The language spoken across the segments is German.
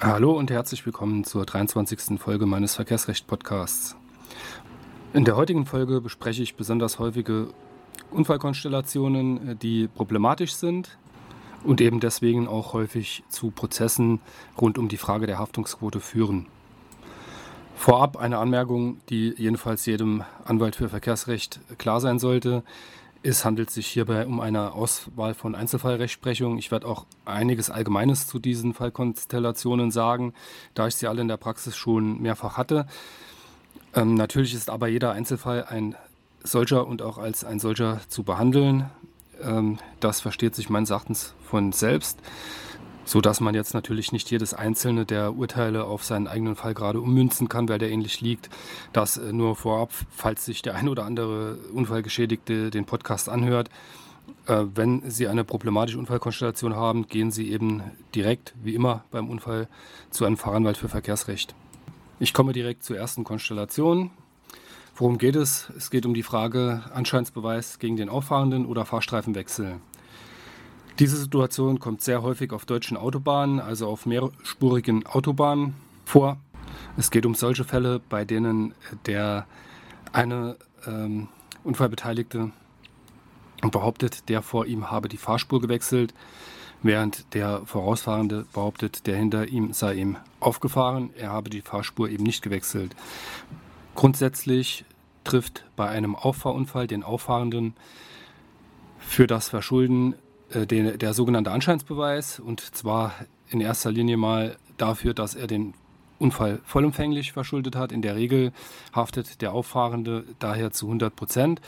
Hallo und herzlich willkommen zur 23. Folge meines Verkehrsrecht-Podcasts. In der heutigen Folge bespreche ich besonders häufige Unfallkonstellationen, die problematisch sind und eben deswegen auch häufig zu Prozessen rund um die Frage der Haftungsquote führen. Vorab eine Anmerkung, die jedenfalls jedem Anwalt für Verkehrsrecht klar sein sollte. Es handelt sich hierbei um eine Auswahl von Einzelfallrechtsprechung. Ich werde auch einiges Allgemeines zu diesen Fallkonstellationen sagen, da ich sie alle in der Praxis schon mehrfach hatte. Ähm, natürlich ist aber jeder Einzelfall ein solcher und auch als ein solcher zu behandeln. Ähm, das versteht sich meines Erachtens von selbst so dass man jetzt natürlich nicht jedes einzelne der Urteile auf seinen eigenen Fall gerade ummünzen kann, weil der ähnlich liegt. Das äh, nur vorab, falls sich der ein oder andere Unfallgeschädigte den Podcast anhört. Äh, wenn Sie eine problematische Unfallkonstellation haben, gehen Sie eben direkt, wie immer beim Unfall, zu einem Fachanwalt für Verkehrsrecht. Ich komme direkt zur ersten Konstellation. Worum geht es? Es geht um die Frage Anscheinsbeweis gegen den Auffahrenden oder Fahrstreifenwechsel. Diese Situation kommt sehr häufig auf deutschen Autobahnen, also auf mehrspurigen Autobahnen vor. Es geht um solche Fälle, bei denen der eine ähm, Unfallbeteiligte behauptet, der vor ihm habe die Fahrspur gewechselt, während der Vorausfahrende behauptet, der hinter ihm sei ihm aufgefahren, er habe die Fahrspur eben nicht gewechselt. Grundsätzlich trifft bei einem Auffahrunfall den Auffahrenden für das Verschulden den, der sogenannte Anscheinsbeweis und zwar in erster Linie mal dafür, dass er den Unfall vollumfänglich verschuldet hat. In der Regel haftet der Auffahrende daher zu 100 Prozent.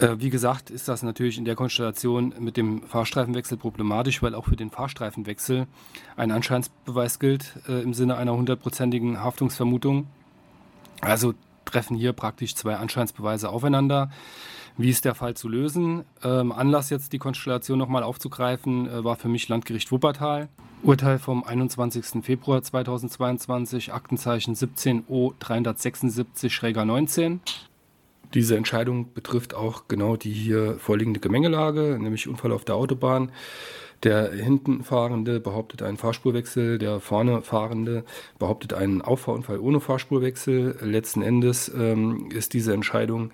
Äh, wie gesagt, ist das natürlich in der Konstellation mit dem Fahrstreifenwechsel problematisch, weil auch für den Fahrstreifenwechsel ein Anscheinsbeweis gilt äh, im Sinne einer hundertprozentigen Haftungsvermutung. Also treffen hier praktisch zwei Anscheinsbeweise aufeinander. Wie ist der Fall zu lösen? Ähm, Anlass jetzt die Konstellation nochmal aufzugreifen, äh, war für mich Landgericht Wuppertal. Urteil vom 21. Februar 2022, Aktenzeichen 17O 376-19. Diese Entscheidung betrifft auch genau die hier vorliegende Gemengelage, nämlich Unfall auf der Autobahn. Der hinten Fahrende behauptet einen Fahrspurwechsel, der vorne Fahrende behauptet einen Auffahrunfall ohne Fahrspurwechsel. Letzten Endes ähm, ist diese Entscheidung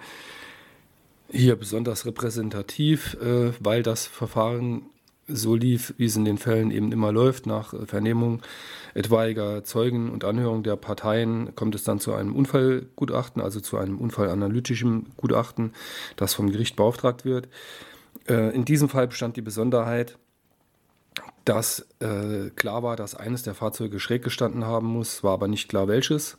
hier besonders repräsentativ, äh, weil das Verfahren so lief, wie es in den Fällen eben immer läuft. Nach Vernehmung etwaiger Zeugen und Anhörung der Parteien kommt es dann zu einem Unfallgutachten, also zu einem unfallanalytischen Gutachten, das vom Gericht beauftragt wird. Äh, in diesem Fall bestand die Besonderheit, dass äh, klar war, dass eines der Fahrzeuge schräg gestanden haben muss, war aber nicht klar welches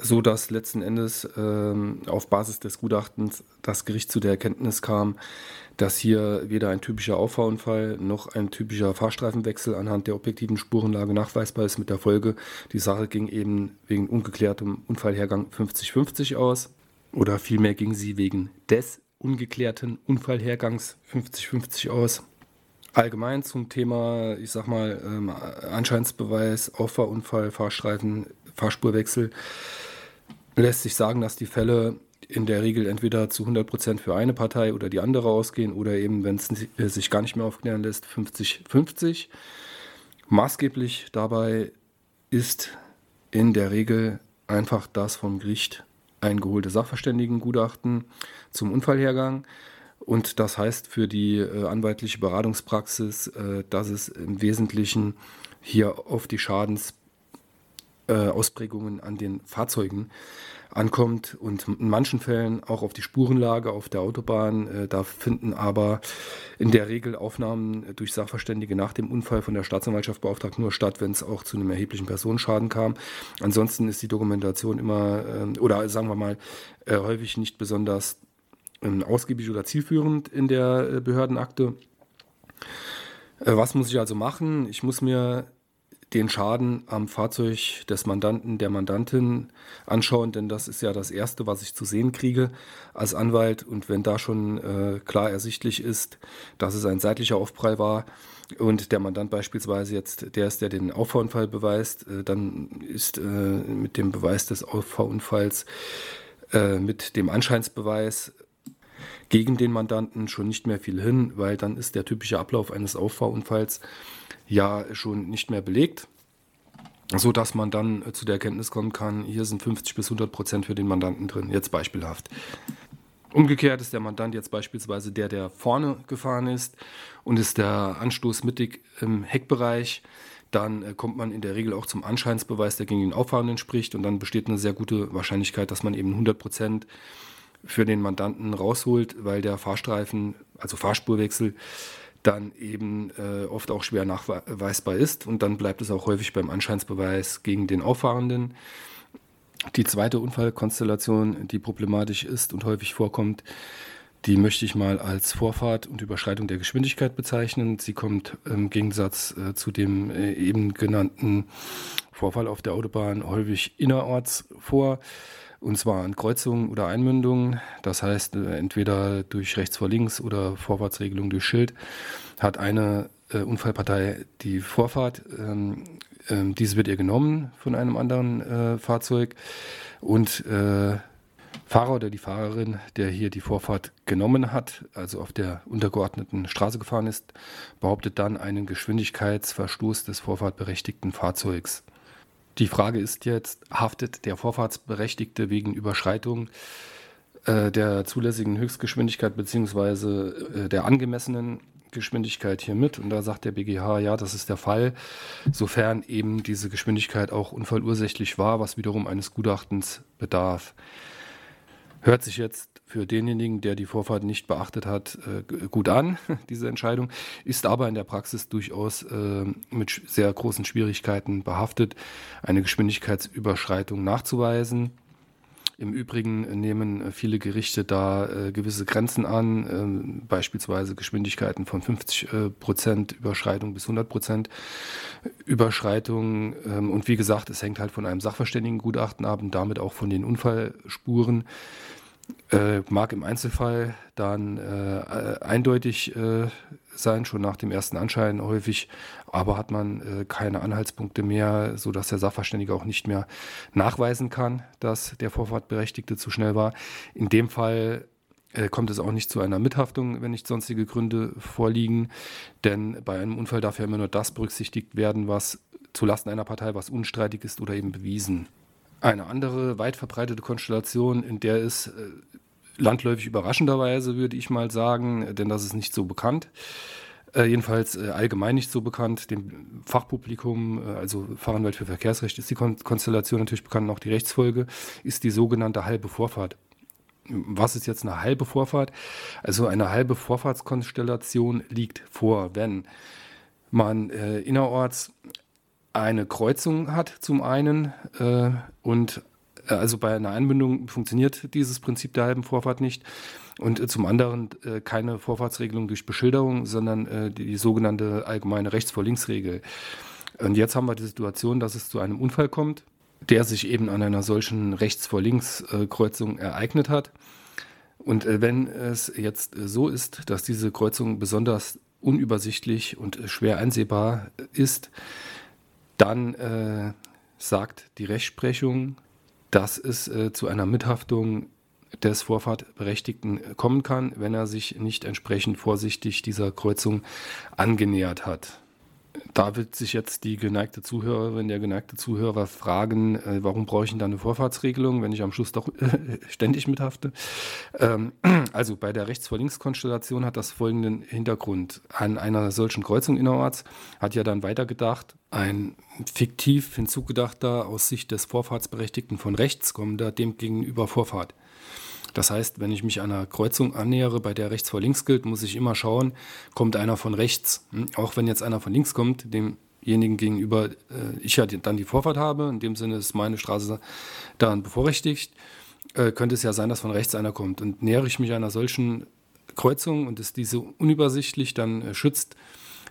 so dass letzten Endes ähm, auf Basis des Gutachtens das Gericht zu der Erkenntnis kam, dass hier weder ein typischer Auffahrunfall noch ein typischer Fahrstreifenwechsel anhand der objektiven Spurenlage nachweisbar ist. Mit der Folge, die Sache ging eben wegen ungeklärtem Unfallhergang 50-50 aus. Oder vielmehr ging sie wegen des ungeklärten Unfallhergangs 50-50 aus. Allgemein zum Thema, ich sag mal, ähm, Anscheinsbeweis, Auffahrunfall, Fahrstreifen, Fahrspurwechsel lässt sich sagen, dass die Fälle in der Regel entweder zu 100 Prozent für eine Partei oder die andere ausgehen oder eben, wenn es äh, sich gar nicht mehr aufklären lässt, 50-50. Maßgeblich dabei ist in der Regel einfach das vom Gericht eingeholte Sachverständigengutachten zum Unfallhergang. Und das heißt für die äh, anwaltliche Beratungspraxis, äh, dass es im Wesentlichen hier auf die Schadens- äh, Ausprägungen an den Fahrzeugen ankommt und in manchen Fällen auch auf die Spurenlage auf der Autobahn. Äh, da finden aber in der Regel Aufnahmen durch Sachverständige nach dem Unfall von der Staatsanwaltschaft beauftragt nur statt, wenn es auch zu einem erheblichen Personenschaden kam. Ansonsten ist die Dokumentation immer äh, oder sagen wir mal äh, häufig nicht besonders ähm, ausgiebig oder zielführend in der äh, Behördenakte. Was muss ich also machen? Ich muss mir den Schaden am Fahrzeug des Mandanten, der Mandantin anschauen, denn das ist ja das Erste, was ich zu sehen kriege als Anwalt. Und wenn da schon äh, klar ersichtlich ist, dass es ein seitlicher Aufprall war und der Mandant beispielsweise jetzt der ist, der den Auffahrunfall beweist, äh, dann ist äh, mit dem Beweis des Auffahrunfalls, äh, mit dem Anscheinsbeweis gegen den Mandanten schon nicht mehr viel hin, weil dann ist der typische Ablauf eines Auffahrunfalls ja schon nicht mehr belegt. so dass man dann äh, zu der Erkenntnis kommen kann, hier sind 50 bis 100 Prozent für den Mandanten drin, jetzt beispielhaft. Umgekehrt ist der Mandant jetzt beispielsweise der, der vorne gefahren ist und ist der Anstoß mittig im Heckbereich, dann äh, kommt man in der Regel auch zum Anscheinsbeweis, der gegen den Auffahrenden spricht und dann besteht eine sehr gute Wahrscheinlichkeit, dass man eben 100 Prozent für den Mandanten rausholt, weil der Fahrstreifen, also Fahrspurwechsel, dann eben äh, oft auch schwer nachweisbar ist und dann bleibt es auch häufig beim Anscheinsbeweis gegen den Auffahrenden. Die zweite Unfallkonstellation, die problematisch ist und häufig vorkommt, die möchte ich mal als Vorfahrt und Überschreitung der Geschwindigkeit bezeichnen. Sie kommt im Gegensatz äh, zu dem äh, eben genannten Vorfall auf der Autobahn häufig innerorts vor. Und zwar an Kreuzungen oder Einmündungen. Das heißt, äh, entweder durch rechts vor links oder Vorfahrtsregelung durch Schild hat eine äh, Unfallpartei die Vorfahrt. Ähm, ähm, diese wird ihr genommen von einem anderen äh, Fahrzeug. Und äh, Fahrer oder die Fahrerin, der hier die Vorfahrt genommen hat, also auf der untergeordneten Straße gefahren ist, behauptet dann einen Geschwindigkeitsverstoß des vorfahrtberechtigten Fahrzeugs. Die Frage ist jetzt, haftet der Vorfahrtsberechtigte wegen Überschreitung äh, der zulässigen Höchstgeschwindigkeit bzw. Äh, der angemessenen Geschwindigkeit hier mit? Und da sagt der BGH, ja, das ist der Fall, sofern eben diese Geschwindigkeit auch unfallursächlich war, was wiederum eines Gutachtens bedarf. Hört sich jetzt für denjenigen, der die Vorfahrt nicht beachtet hat, äh, gut an, diese Entscheidung, ist aber in der Praxis durchaus äh, mit sehr großen Schwierigkeiten behaftet, eine Geschwindigkeitsüberschreitung nachzuweisen. Im Übrigen nehmen viele Gerichte da äh, gewisse Grenzen an, äh, beispielsweise Geschwindigkeiten von 50 äh, Prozent Überschreitung bis 100 Prozent Überschreitung. Ähm, und wie gesagt, es hängt halt von einem Sachverständigengutachten ab und damit auch von den Unfallspuren. Äh, mag im Einzelfall dann äh, eindeutig äh, sein, schon nach dem ersten Anschein häufig, aber hat man äh, keine Anhaltspunkte mehr, sodass der Sachverständige auch nicht mehr nachweisen kann, dass der Vorfahrtberechtigte zu schnell war. In dem Fall äh, kommt es auch nicht zu einer Mithaftung, wenn nicht sonstige Gründe vorliegen, denn bei einem Unfall darf ja immer nur das berücksichtigt werden, was zulasten einer Partei, was unstreitig ist oder eben bewiesen. Eine andere weit verbreitete Konstellation, in der es äh, landläufig überraschenderweise, würde ich mal sagen, denn das ist nicht so bekannt. Äh, jedenfalls äh, allgemein nicht so bekannt. Dem Fachpublikum, äh, also Fachanwalt für Verkehrsrecht, ist die Kon Konstellation natürlich bekannt, auch die Rechtsfolge, ist die sogenannte halbe Vorfahrt. Was ist jetzt eine halbe Vorfahrt? Also eine halbe Vorfahrtskonstellation liegt vor, wenn man äh, innerorts eine Kreuzung hat zum einen äh, und äh, also bei einer Einbindung funktioniert dieses Prinzip der halben Vorfahrt nicht. Und äh, zum anderen äh, keine Vorfahrtsregelung durch Beschilderung, sondern äh, die, die, sogenannte allgemeine Rechts-vor-Links-Regel. Und jetzt haben wir die Situation, dass es zu einem Unfall kommt, der sich eben an einer solchen Rechts-vor-Links-Kreuzung ereignet hat. Und äh, wenn es jetzt so ist, dass diese Kreuzung besonders unübersichtlich und schwer einsehbar ist, dann äh, sagt die Rechtsprechung, dass es äh, zu einer Mithaftung des Vorfahrtberechtigten kommen kann, wenn er sich nicht entsprechend vorsichtig dieser Kreuzung angenähert hat. Da wird sich jetzt die geneigte Zuhörerin, der geneigte Zuhörer fragen, äh, warum brauche ich denn da eine Vorfahrtsregelung, wenn ich am Schluss doch äh, ständig mithafte? Ähm, also bei der Rechts-vor-Links-Konstellation hat das folgenden Hintergrund. An einer solchen Kreuzung innerorts hat ja dann weitergedacht, ein fiktiv hinzugedachter aus Sicht des Vorfahrtsberechtigten von rechts kommender dem gegenüber Vorfahrt. Das heißt, wenn ich mich einer Kreuzung annähere, bei der rechts vor links gilt, muss ich immer schauen, kommt einer von rechts. Hm? Auch wenn jetzt einer von links kommt, demjenigen gegenüber äh, ich ja dann die Vorfahrt habe, in dem Sinne ist meine Straße dann bevorrechtigt, äh, könnte es ja sein, dass von rechts einer kommt. Und nähere ich mich einer solchen Kreuzung und ist diese unübersichtlich, dann äh, schützt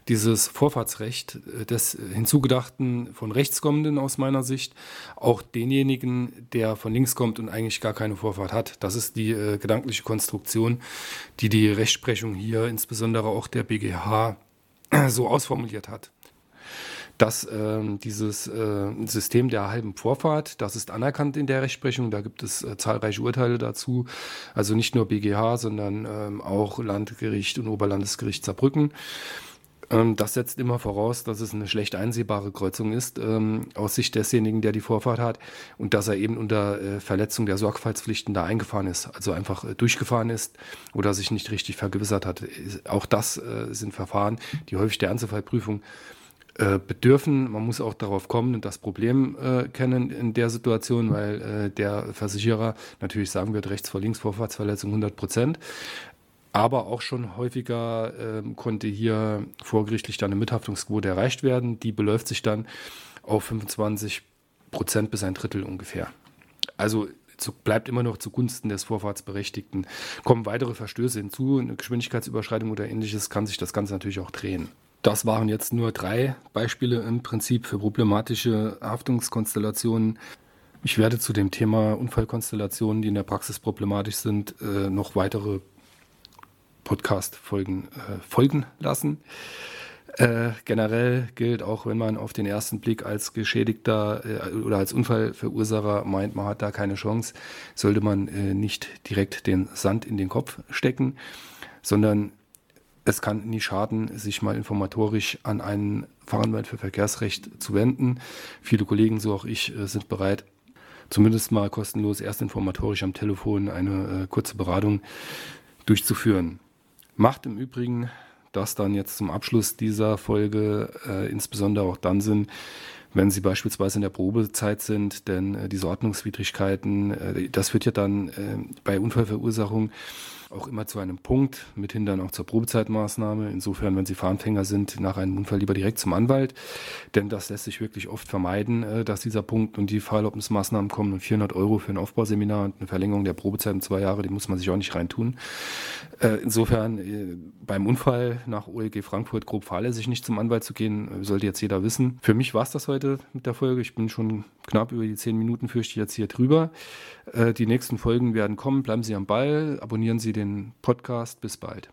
dieses Vorfahrtsrecht äh, des Hinzugedachten von rechts kommenden aus meiner Sicht auch denjenigen, der von links kommt und eigentlich gar keine Vorfahrt hat. Das ist die äh, gedankliche Konstruktion, die die Rechtsprechung hier, insbesondere auch der BGH, so ausformuliert hat. Dass äh, dieses äh, System der halben Vorfahrt, das ist anerkannt in der Rechtsprechung, da gibt es äh, zahlreiche Urteile dazu, also nicht nur BGH, sondern ähm, auch Landgericht und Oberlandesgericht Saarbrücken das setzt immer voraus, dass es eine schlecht einsehbare Kreuzung ist, ähm, aus Sicht desjenigen, der die Vorfahrt hat, und dass er eben unter äh, Verletzung der Sorgfaltspflichten da eingefahren ist, also einfach äh, durchgefahren ist oder sich nicht richtig vergewissert hat. Auch das äh, sind Verfahren, die häufig der Einzelfallprüfung äh, bedürfen. Man muss auch darauf kommen und das Problem äh, kennen in der Situation, weil äh, der Versicherer natürlich sagen wird, rechts vor links Vorfahrtsverletzung 100 Prozent aber auch schon häufiger äh, konnte hier vorgerichtlich dann eine Mithaftungsquote erreicht werden. Die beläuft sich dann auf 25 Prozent bis ein Drittel ungefähr. Also zu, bleibt immer noch zugunsten des Vorfahrtsberechtigten. Kommen weitere Verstöße hinzu, eine Geschwindigkeitsüberschreitung oder ähnliches, kann sich das Ganze natürlich auch drehen. Das waren jetzt nur drei Beispiele im Prinzip für problematische Haftungskonstellationen. Ich werde zu dem Thema Unfallkonstellationen, die in der Praxis problematisch sind, äh, noch weitere Podcast-Folgen äh, folgen lassen. Äh, generell gilt auch, wenn man auf den ersten Blick als Geschädigter äh, oder als Unfallverursacher meint, man hat da keine Chance, sollte man äh, nicht direkt den Sand in den Kopf stecken, sondern es kann nie schaden, sich mal informatorisch an einen Fachanwalt für Verkehrsrecht zu wenden. Viele Kollegen, so auch ich, äh, sind bereit, zumindest mal kostenlos erst informatorisch am Telefon eine äh, kurze Beratung durchzuführen. Macht im Übrigen das dann jetzt zum Abschluss dieser Folge äh, insbesondere auch dann Sinn, wenn Sie beispielsweise in der Probezeit sind, denn äh, diese Ordnungswidrigkeiten, äh, das führt ja dann äh, bei Unfallverursachung auch immer zu einem Punkt, mithin dann auch zur Probezeitmaßnahme. Insofern, wenn Sie Fahranfänger sind, nach einem Unfall lieber direkt zum Anwalt, denn das lässt sich wirklich oft vermeiden, äh, dass dieser Punkt und die Fahrerlaubnismaßnahmen kommen und 400 Euro für ein Aufbauseminar und eine Verlängerung der Probezeit um zwei Jahre, die muss man sich auch nicht reintun. Äh, insofern, äh, beim Unfall nach OLG Frankfurt grob fahrlässig nicht zum Anwalt zu gehen, sollte jetzt jeder wissen. Für mich war es das heute mit der Folge. Ich bin schon knapp über die zehn Minuten, fürchte ich jetzt hier drüber. Die nächsten Folgen werden kommen. Bleiben Sie am Ball, abonnieren Sie den Podcast. Bis bald.